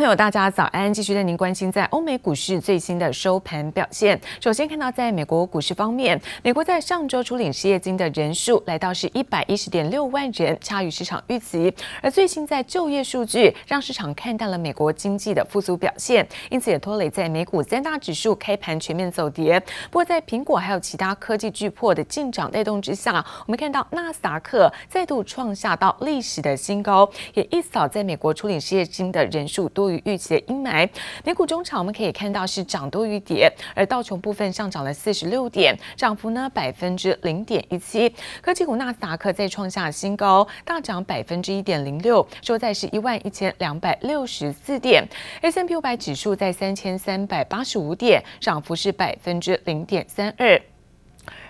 朋友，大家早安！继续带您关心在欧美股市最新的收盘表现。首先看到，在美国股市方面，美国在上周处领失业金的人数来到是一百一十点六万人，差于市场预期。而最新在就业数据让市场看淡了美国经济的复苏表现，因此也拖累在美股三大指数开盘全面走跌。不过，在苹果还有其他科技巨破的进涨带动之下，我们看到纳斯达克再度创下到历史的新高，也一扫在美国处领失业金的人数多预期的阴霾，美股中场我们可以看到是涨多于跌，而道琼部分上涨了四十六点，涨幅呢百分之零点一七。科技股纳斯达克再创下新高，大涨百分之一点零六，收在是一万一千两百六十四点。S&P 五百指数在三千三百八十五点，涨幅是百分之零点三二。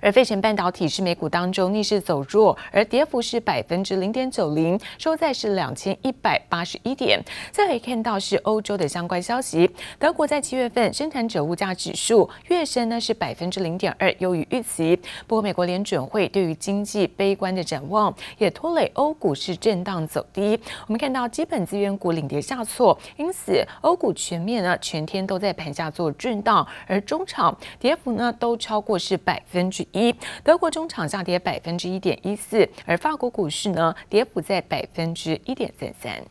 而费城半导体是美股当中逆势走弱，而跌幅是百分之零点九零，收在是两千一百八十一点。再来看到是欧洲的相关消息，德国在七月份生产者物价指数月升呢是百分之零点二，优于预期。不过美国联准会对于经济悲观的展望，也拖累欧股市震荡走低。我们看到基本资源股领跌下挫，因此欧股全面呢全天都在盘下做震荡，而中场跌幅呢都超过是百分之一，德国中场下跌百分之一点一四，而法国股市呢，跌幅在百分之一点三三。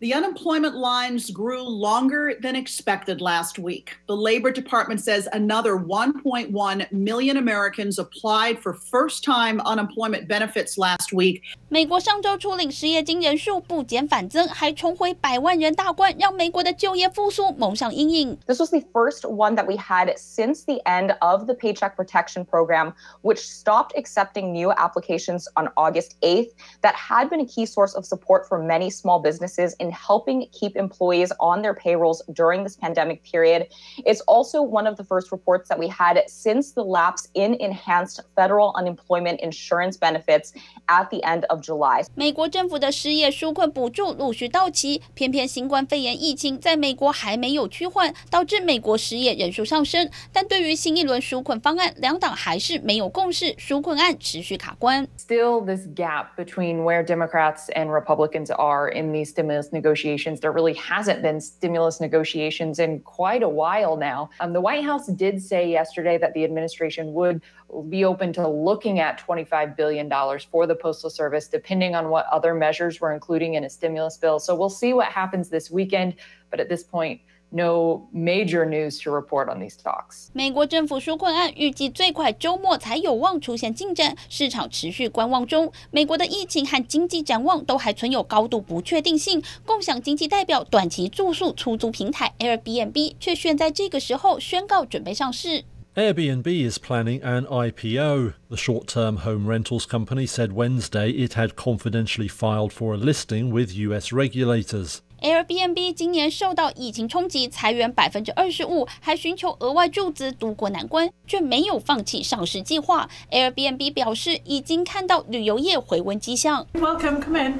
The unemployment lines grew longer than expected last week. The Labor Department says another 1.1 million Americans applied for first-time unemployment benefits last week. 美国上周初领失业金人数不减反增，还重回百万人大关，让美国的就业复苏蒙上阴影。This was the first one that we had since the end of the Paycheck Protection Program, which stopped accepting new applications on August 8th. That had been a key source of support for many small businesses in helping keep employees on their payrolls during this pandemic period. It's also one of the first reports that we had since the lapse in enhanced federal unemployment insurance benefits at the end of July. 美国政府的失业纾困补助陆续到期，偏偏新冠肺炎疫情在美国还没有趋缓，导致美国失业人数上升。但对于新一轮纾困方案，两党还是没有共识，纾困案持续卡关。Still, this gap between where Democrats and Republicans are in these stimulus negotiations. There really hasn't been stimulus negotiations in quite a while now. Um, the White House did say yesterday that the administration would be open to looking at $25 billion for the Postal Service, depending on what other measures we're including in a stimulus bill. So we'll see what happens this weekend. But at this point, no major news to report on these talks. 美国政府纾困案预计最快周末才有望出现进展，市场持续观望中。美国的疫情和经济展望都还存有高度不确定性。共享经济代表短期住宿出租平台 Airbnb 却选在这个时候宣告准备上市。Airbnb is planning an IPO. The short-term home rentals company said Wednesday it had confidentially filed for a listing with U.S. regulators. Airbnb 今年受到疫情冲击，裁员百分之二十五，还寻求额外注资渡过难关，却没有放弃上市计划。Airbnb 表示，已经看到旅游业回温迹象。Welcome, come in.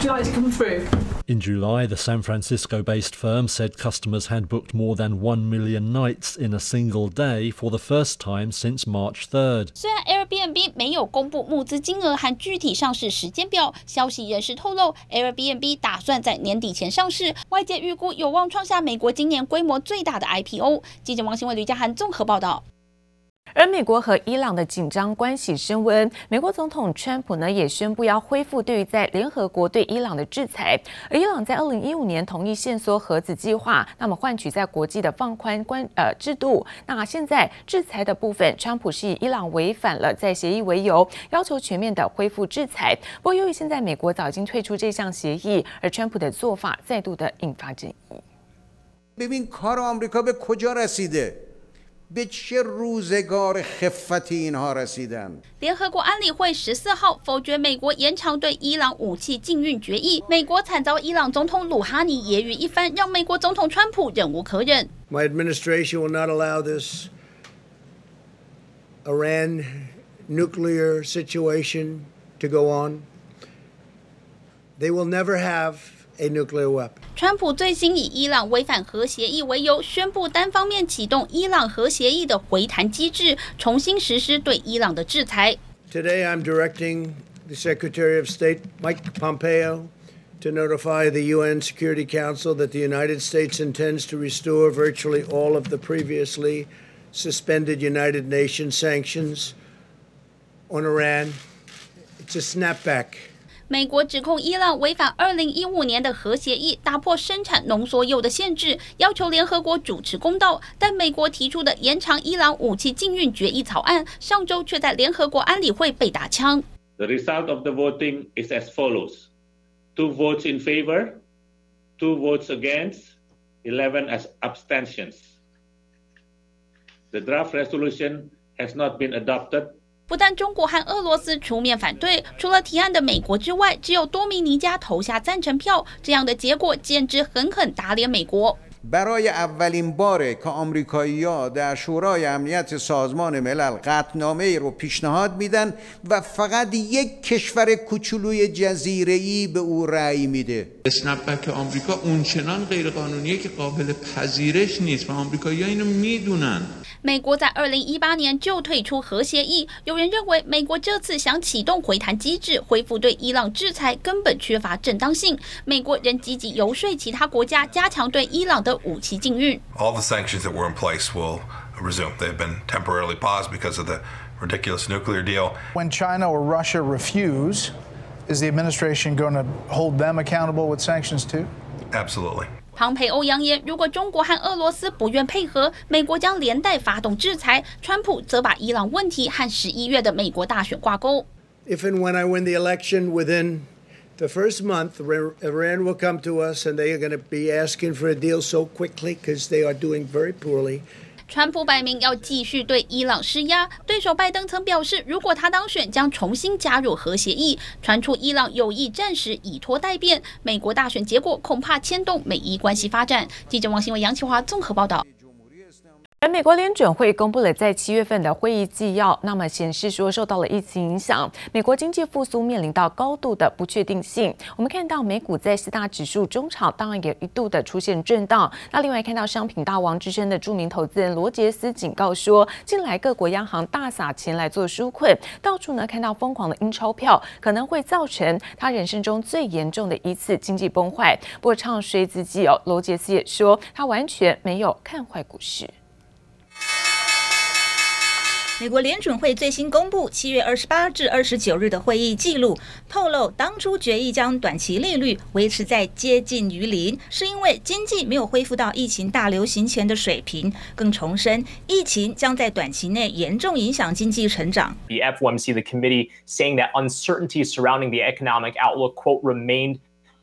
Do you like to come through? In July, the San Francisco-based firm said customers had booked more than 1 million nights in a single day for the first time since March 3rd. 虽然 Airbnb 没有公布募资金额和具体上市时间表，消息人士透露，Airbnb 打算在年底前上市，外界预估有望创下美国今年规模最大的 IPO。记者王新伟、吕家涵综合报道。而美国和伊朗的紧张关系升温，美国总统川普呢也宣布要恢复对于在联合国对伊朗的制裁。而伊朗在二零一五年同意限缩核子计划，那么换取在国际的放宽关呃制度。那现在制裁的部分，川普是以伊朗违反了在协议为由，要求全面的恢复制裁。不过由于现在美国早已经退出这项协议，而川普的做法再度的引发争议。به چه روزگار خفتی اینها رسیدن 联合国安理会十四号否决美国延长对伊朗武器禁运决议。美国惨遭伊朗总统鲁哈尼揶揄一番，让美国总统川普忍无可忍。My administration will not allow this Iran nuclear situation to go on. They will never have. A nuclear weapon. 川普最新以伊朗违反核协议为由，宣布单方面启动伊朗核协议的回弹机制，重新实施对伊朗的制裁。Today I'm directing the Secretary of State Mike Pompeo to notify the UN Security Council that the United States intends to restore virtually all of the previously suspended United Nations sanctions on Iran. It's a snapback. 美国指控伊朗违反二零一五年的核协议，打破生产浓缩铀的限制，要求联合国主持公道。但美国提出的延长伊朗武器禁运决议草案，上周却在联合国安理会被打枪。The result of the voting is as follows: two votes in favor, two votes against, eleven as abstentions. The draft resolution has not been adopted. 不但中国和俄罗斯出面反对，除了提案的美国之外，只有多米尼加投下赞成票。这样的结果简直狠狠打脸美国。برای اولین باره که آمریکایی‌ها در شورای امنیت سازمان ملل قطعنامه ای رو پیشنهاد میدن و فقط یک کشور کوچولوی جزیره‌ای به او رأی میده. اسنپ که آمریکا اونچنان غیرقانونیه که قابل پذیرش نیست و آمریکایی‌ها اینو میدونن. 美国在二零一八年就退出核协议，有人认为美国这次想启动回弹机制，恢复对伊朗制裁，根本缺乏正当性。美国仍积极游说其他国家加强对伊朗的武器禁运。All the sanctions that were in place will resume. They've been temporarily paused because of the ridiculous nuclear deal. When China or Russia refuse, is the administration going to hold them accountable with sanctions too? Absolutely. 庞培欧扬言，如果中国和俄罗斯不愿配合，美国将连带发动制裁。川普则把伊朗问题和十一月的美国大选挂钩。If and when I win the election within the first month, Iran will come to us and they are going to be asking for a deal so quickly because they are doing very poorly. 川普摆明要继续对伊朗施压，对手拜登曾表示，如果他当选，将重新加入核协议。传出伊朗有意暂时以拖代变，美国大选结果恐怕牵动美伊关系发展。记者王新伟、杨启华综合报道。而美国联准会公布了在七月份的会议纪要，那么显示说受到了疫情影响，美国经济复苏面临到高度的不确定性。我们看到美股在四大指数中场当然也一度的出现震荡。那另外看到商品大王之称的著名投资人罗杰斯警告说，近来各国央行大撒钱来做纾困，到处呢看到疯狂的印钞票，可能会造成他人生中最严重的一次经济崩坏。不过唱衰之际哦，罗杰斯也说他完全没有看坏股市。美国联准会最新公布七月二十八至二十九日的会议记录，透露当初决议将短期利率维持在接近于零，是因为经济没有恢复到疫情大流行前的水平。更重申，疫情将在短期内严重影响经济成长。The FOMC, the committee, saying that uncertainty surrounding the economic outlook, quote, remained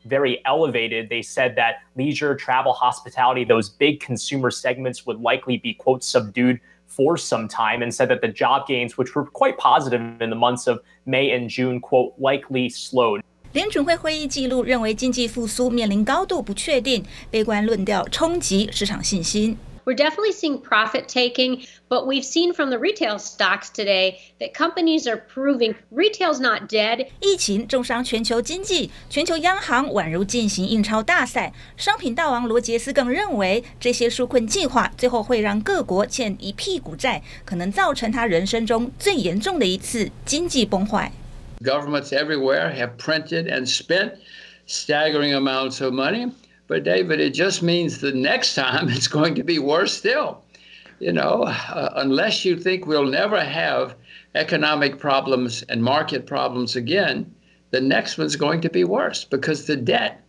very elevated. They said that leisure, travel, hospitality, those big consumer segments would likely be, quote, subdued. for some time and said that the job gains, which were quite positive in the months of May and June, quote, likely slowed. 联准会会议记录认为经济复苏面临高度不确定，悲观论调冲击市场信心。 We're definitely seeing profit taking, but we've seen from the retail stocks today that companies are proving retail's not dead. 疫情重伤全球经济，全球央行宛如进行印钞大赛。商品大王罗杰斯更认为，这些纾困计划最后会让各国欠一屁股债，可能造成他人生中最严重的一次经济崩坏。Governments everywhere have printed and spent staggering amounts of money. But David, it just means the next time it's going to be worse still. You know, uh, unless you think we'll never have economic problems and market problems again, the next one's going to be worse because the debt.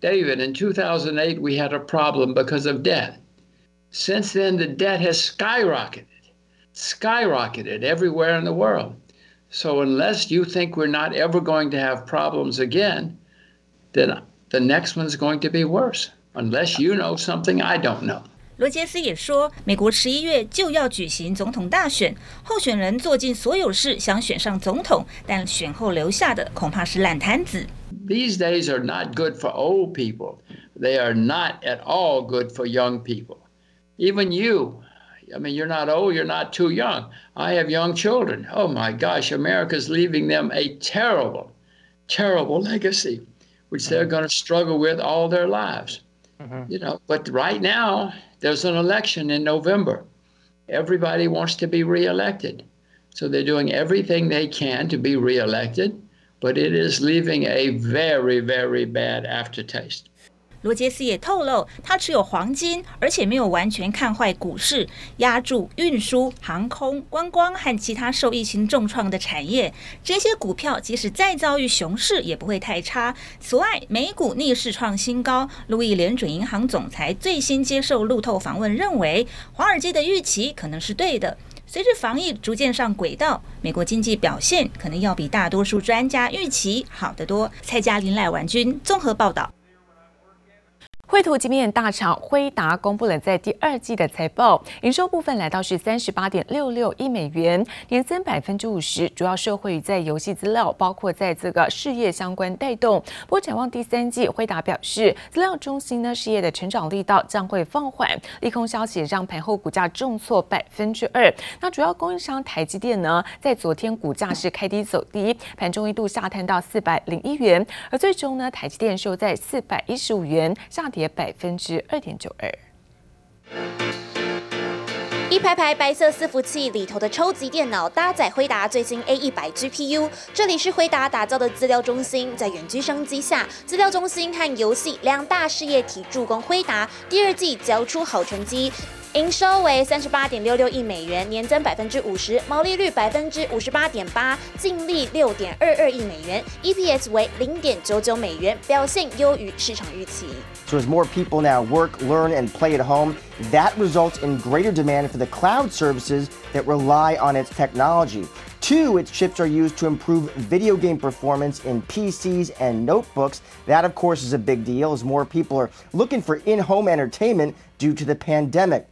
David, in 2008, we had a problem because of debt. Since then, the debt has skyrocketed, skyrocketed everywhere in the world. So, unless you think we're not ever going to have problems again, then The next one's going to be worse, unless you know something I don't know. 罗杰斯也说，美国十一月就要举行总统大选，候选人做尽所有事想选上总统，但选后留下的恐怕是烂摊子。These days are not good for old people. They are not at all good for young people. Even you, I mean, you're not old, you're not too young. I have young children. Oh my gosh, America's leaving them a terrible, terrible legacy. which they're going to struggle with all their lives. Mm-hmm. You know, but right now there's an election in November. Everybody wants to be reelected. So they're doing everything they can to be reelected. but it is leaving a very, very bad aftertaste. 罗杰斯也透露，他持有黄金，而且没有完全看坏股市，押注运输、航空、观光和其他受疫情重创的产业。这些股票即使再遭遇熊市，也不会太差。此外，美股逆势创新高。路易联准银行总裁最新接受路透访问，认为华尔街的预期可能是对的。随着防疫逐渐上轨道，美国经济表现可能要比大多数专家预期好得多。蔡嘉琳、赖婉君综合报道。绘图晶片大厂辉达公布了在第二季的财报，营收部分来到是三十八点六六亿美元，年增百分之五十，主要受惠于在游戏资料，包括在这个事业相关带动。不过展望第三季，辉达表示，资料中心呢事业的成长力道将会放缓，利空消息让盘后股价重挫百分之二。那主要供应商台积电呢，在昨天股价是开低走低，盘中一度下探到四百零一元，而最终呢，台积电收在四百一十五元，下跌。百分之二点九二，一排排白色伺服器里头的超级电脑搭载辉达最新 A 一百 GPU，这里是辉达打造的资料中心，在远距商机下，资料中心和游戏两大事业体助攻辉达第二季交出好成绩。营收为三十八点六六亿美元，年增百分之五十，毛利率百分之五十八点八，净利六点二二亿美元，EPS 为零点九九美元，表现优于市场预期。So as more people now work, learn, and play at home, that results in greater demand for the cloud services that rely on its technology. Two, its chips are used to improve video game performance in PCs and notebooks. That, of course, is a big deal as more people are looking for in-home entertainment due to the pandemic.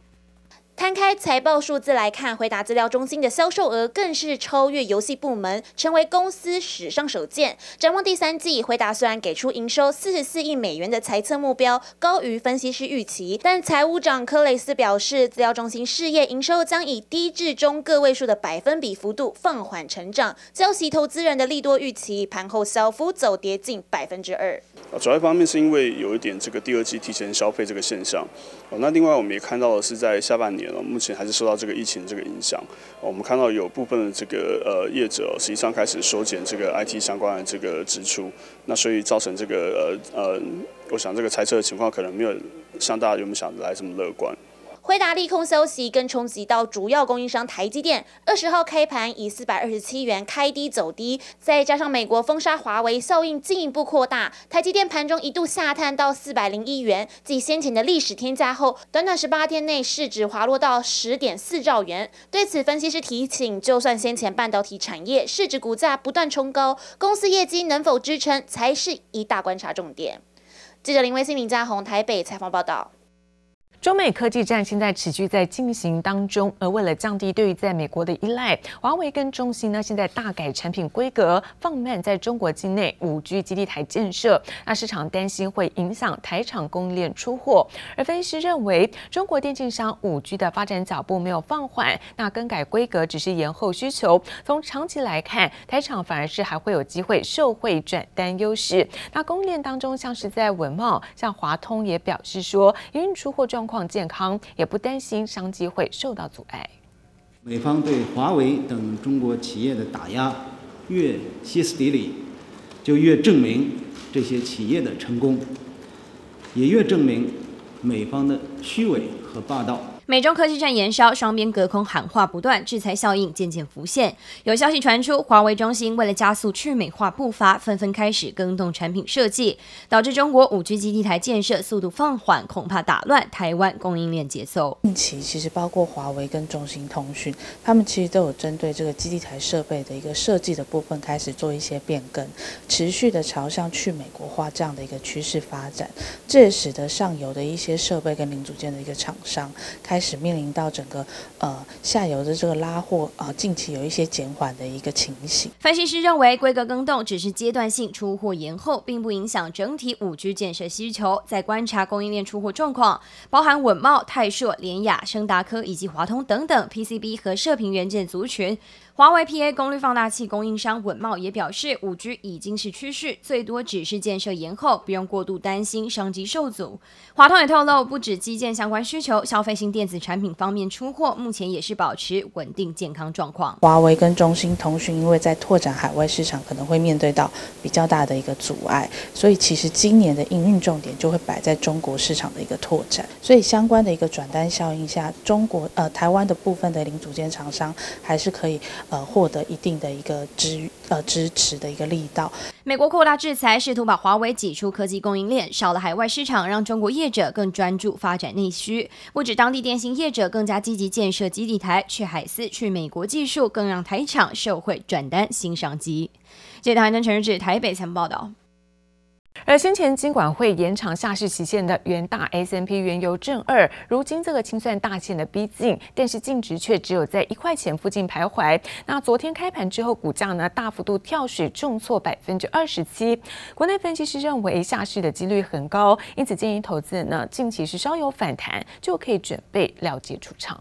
摊开财报数字来看，回答资料中心的销售额更是超越游戏部门，成为公司史上首见。展望第三季，回答虽然给出营收四十四亿美元的财测目标，高于分析师预期，但财务长柯雷斯表示，资料中心事业营收将以低至中个位数的百分比幅度放缓成长，浇熄投资人的利多预期，盘后小幅走跌近百分之二。主要一方面是因为有一点这个第二季提前消费这个现象，哦，那另外我们也看到的是在下半年。目前还是受到这个疫情这个影响，我们看到有部分的这个呃业者实际上开始缩减这个 IT 相关的这个支出，那所以造成这个呃呃，我想这个猜测的情况可能没有像大家有没有想来这么乐观。辉达利空消息更冲击到主要供应商台积电，二十号开盘以四百二十七元开低走低，再加上美国封杀华为效应进一步扩大，台积电盘中一度下探到四百零一元，继先前的历史天价后，短短十八天内市值滑落到十点四兆元。对此，分析师提醒，就算先前半导体产业市值股价不断冲高，公司业绩能否支撑才是一大观察重点。记者林威信、林家宏台北采访报道。中美科技战现在持续在进行当中，而为了降低对于在美国的依赖，华为跟中兴呢现在大改产品规格，放慢在中国境内五 G 基地台建设。那市场担心会影响台厂供应链出货，而分析师认为，中国电竞商五 G 的发展脚步没有放缓，那更改规格只是延后需求。从长期来看，台厂反而是还会有机会受惠转单优势。那供应链当中，像是在稳懋，像华通也表示说，营运出货状况。况健康，也不担心商机会受到阻碍。美方对华为等中国企业的打压越歇斯底里，就越证明这些企业的成功，也越证明美方的虚伪和霸道。美中科技战延烧，双边隔空喊话不断，制裁效应渐渐浮现。有消息传出，华为、中兴为了加速去美化步伐，纷纷开始更动产品设计，导致中国五 G 基地台建设速度放缓，恐怕打乱台湾供应链节奏。近期其实包括华为跟中兴通讯，他们其实都有针对这个基地台设备的一个设计的部分开始做一些变更，持续的朝向去美国化这样的一个趋势发展。这也使得上游的一些设备跟零组件的一个厂商开开始面临到整个呃下游的这个拉货啊、呃，近期有一些减缓的一个情形。分析师认为，规格更动只是阶段性出货延后，并不影响整体五 G 建设需求。在观察供应链出货状况，包含稳懋、泰硕、联雅、升达科以及华通等等 PCB 和射频元件族群。华为 PA 功率放大器供应商稳懋也表示，五 G 已经是趋势，最多只是建设延后，不用过度担心商机受阻。华通也透露，不止基建相关需求，消费性电电子产品方面出货目前也是保持稳定健康状况。华为跟中兴通讯因为在拓展海外市场可能会面对到比较大的一个阻碍，所以其实今年的营运重点就会摆在中国市场的一个拓展。所以相关的一个转单效应下，中国呃台湾的部分的零组件厂商还是可以呃获得一定的一个支呃支持的一个力道。美国扩大制裁，试图把华为挤出科技供应链，少了海外市场，让中国业者更专注发展内需。不止当地电信业者更加积极建设基地台，去海思、去美国技术，更让台厂受惠转单新商机。记者台南陈日志台北曾报道。而先前金管会延长下市期限的元大 S M P 原油正二，如今这个清算大限的逼近，但是净值却只有在一块钱附近徘徊。那昨天开盘之后，股价呢大幅度跳水，重挫百分之二十七。国内分析师认为下市的几率很高，因此建议投资人呢近期是稍有反弹，就可以准备了结出场。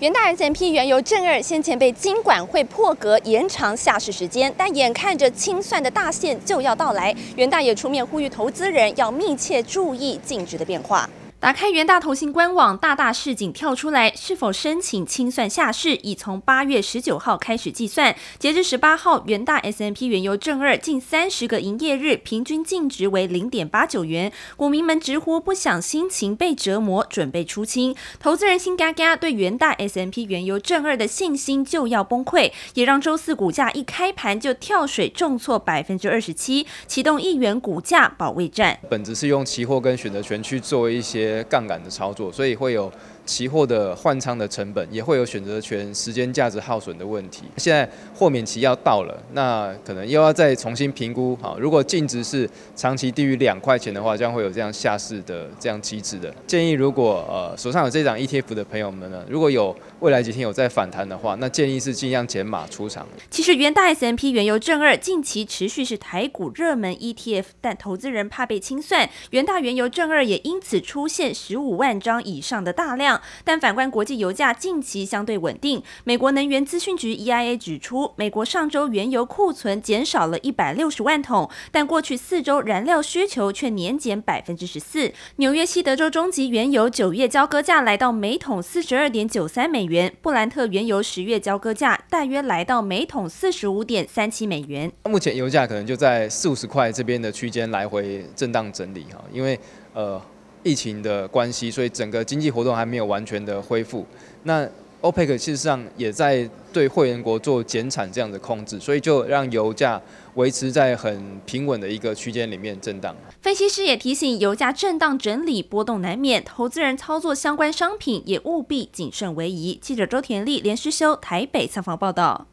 元大 S&P 原油正二先前被金管会破格延长下市时间，但眼看着清算的大限就要到来，元大也出面呼吁投资人要密切注意净值的变化。打开元大投信官网，大大示警跳出来，是否申请清算下市，已从八月十九号开始计算。截至十八号，元大 S M P 原油正二近三十个营业日平均净值为零点八九元，股民们直呼不想心情被折磨，准备出清。投资人心嘎嘎，对元大 S M P 原油正二的信心就要崩溃，也让周四股价一开盘就跳水重挫百分之二十七，启动一元股价保卫战。本质是用期货跟选择权去做一些。杠杆的操作，所以会有。期货的换仓的成本也会有选择权时间价值耗损的问题。现在豁免期要到了，那可能又要再重新评估。好，如果净值是长期低于两块钱的话，将会有这样下市的这样机制的建议。如果呃手上有这档 ETF 的朋友们呢，如果有未来几天有在反弹的话，那建议是尽量减码出场。其实元大 S M P 原油正二近期持续是台股热门 ETF，但投资人怕被清算，元大原油正二也因此出现十五万张以上的大量。但反观国际油价近期相对稳定，美国能源资讯局 EIA 指出，美国上周原油库存减少了一百六十万桶，但过去四周燃料需求却年减百分之十四。纽约西德州中级原油九月交割价来到每桶四十二点九三美元，布兰特原油十月交割价大约来到每桶四十五点三七美元。目前油价可能就在四五十块这边的区间来回震荡整理哈，因为呃。疫情的关系，所以整个经济活动还没有完全的恢复。那 OPEC 事实上也在对会员国做减产这样的控制，所以就让油价维持在很平稳的一个区间里面震荡。分析师也提醒，油价震荡整理波动难免，投资人操作相关商品也务必谨慎为宜。记者周田丽、连诗修台北采访报道。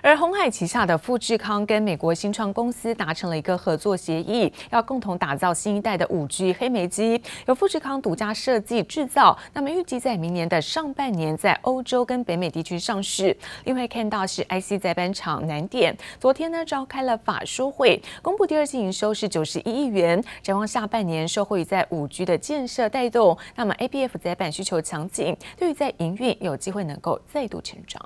而鸿海旗下的富士康跟美国新创公司达成了一个合作协议，要共同打造新一代的五 G 黑莓机，由富士康独家设计制造。那么预计在明年的上半年在欧洲跟北美地区上市。另外看到是 IC 载板厂南电，昨天呢召开了法说会，公布第二季营收是九十一亿元，展望下半年受惠于在五 G 的建设带动，那么 ABF 载板需求强劲，对于在营运有机会能够再度成长。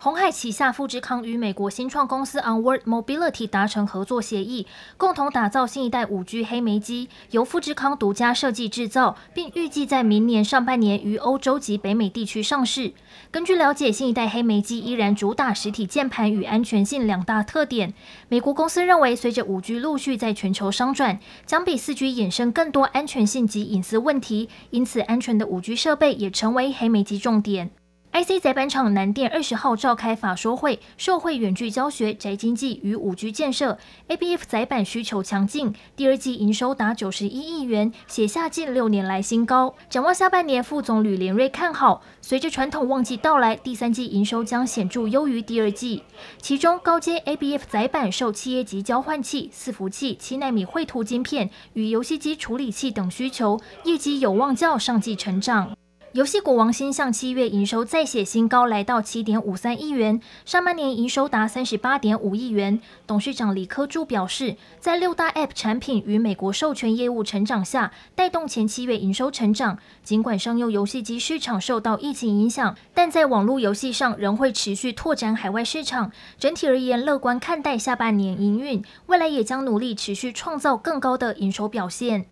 鸿海旗下富士康与美国新创公司 Onward Mobility 达成合作协议，共同打造新一代五 G 黑莓机，由富士康独家设计制造，并预计在明年上半年于欧洲及北美地区上市。根据了解，新一代黑莓机依然主打实体键盘与安全性两大特点。美国公司认为，随着五 G 陆续在全球商转，将比四 G 衍生更多安全性及隐私问题，因此安全的五 G 设备也成为黑莓机重点。IC 载板厂南电二十号召开法说会，受惠远距教学、宅经济与五 G 建设，ABF 载板需求强劲，第二季营收达九十一亿元，写下近六年来新高。展望下半年，副总吕连瑞看好，随着传统旺季到来，第三季营收将显著优于第二季。其中，高阶 ABF 载板受企业级交换器、伺服器、七纳米绘图晶片与游戏机处理器等需求，业绩有望较上季成长。游戏股王星象七月营收再写新高，来到七点五三亿元，上半年营收达三十八点五亿元。董事长李科柱表示，在六大 App 产品与美国授权业务成长下，带动前七月营收成长。尽管商用游戏机市场受到疫情影响，但在网络游戏上仍会持续拓展海外市场。整体而言，乐观看待下半年营运，未来也将努力持续创造更高的营收表现。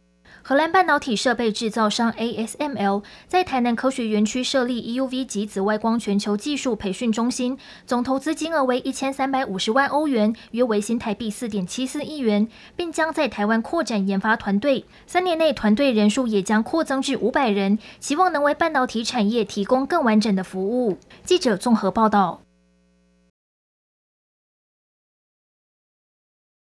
荷兰半导体设备制造商 ASML 在台南科学园区设立 EUV 及紫外光全球技术培训中心，总投资金额为一千三百五十万欧元，约为新台币四点七四亿元，并将在台湾扩展研发团队。三年内，团队人数也将扩增至五百人，希望能为半导体产业提供更完整的服务。记者综合报道。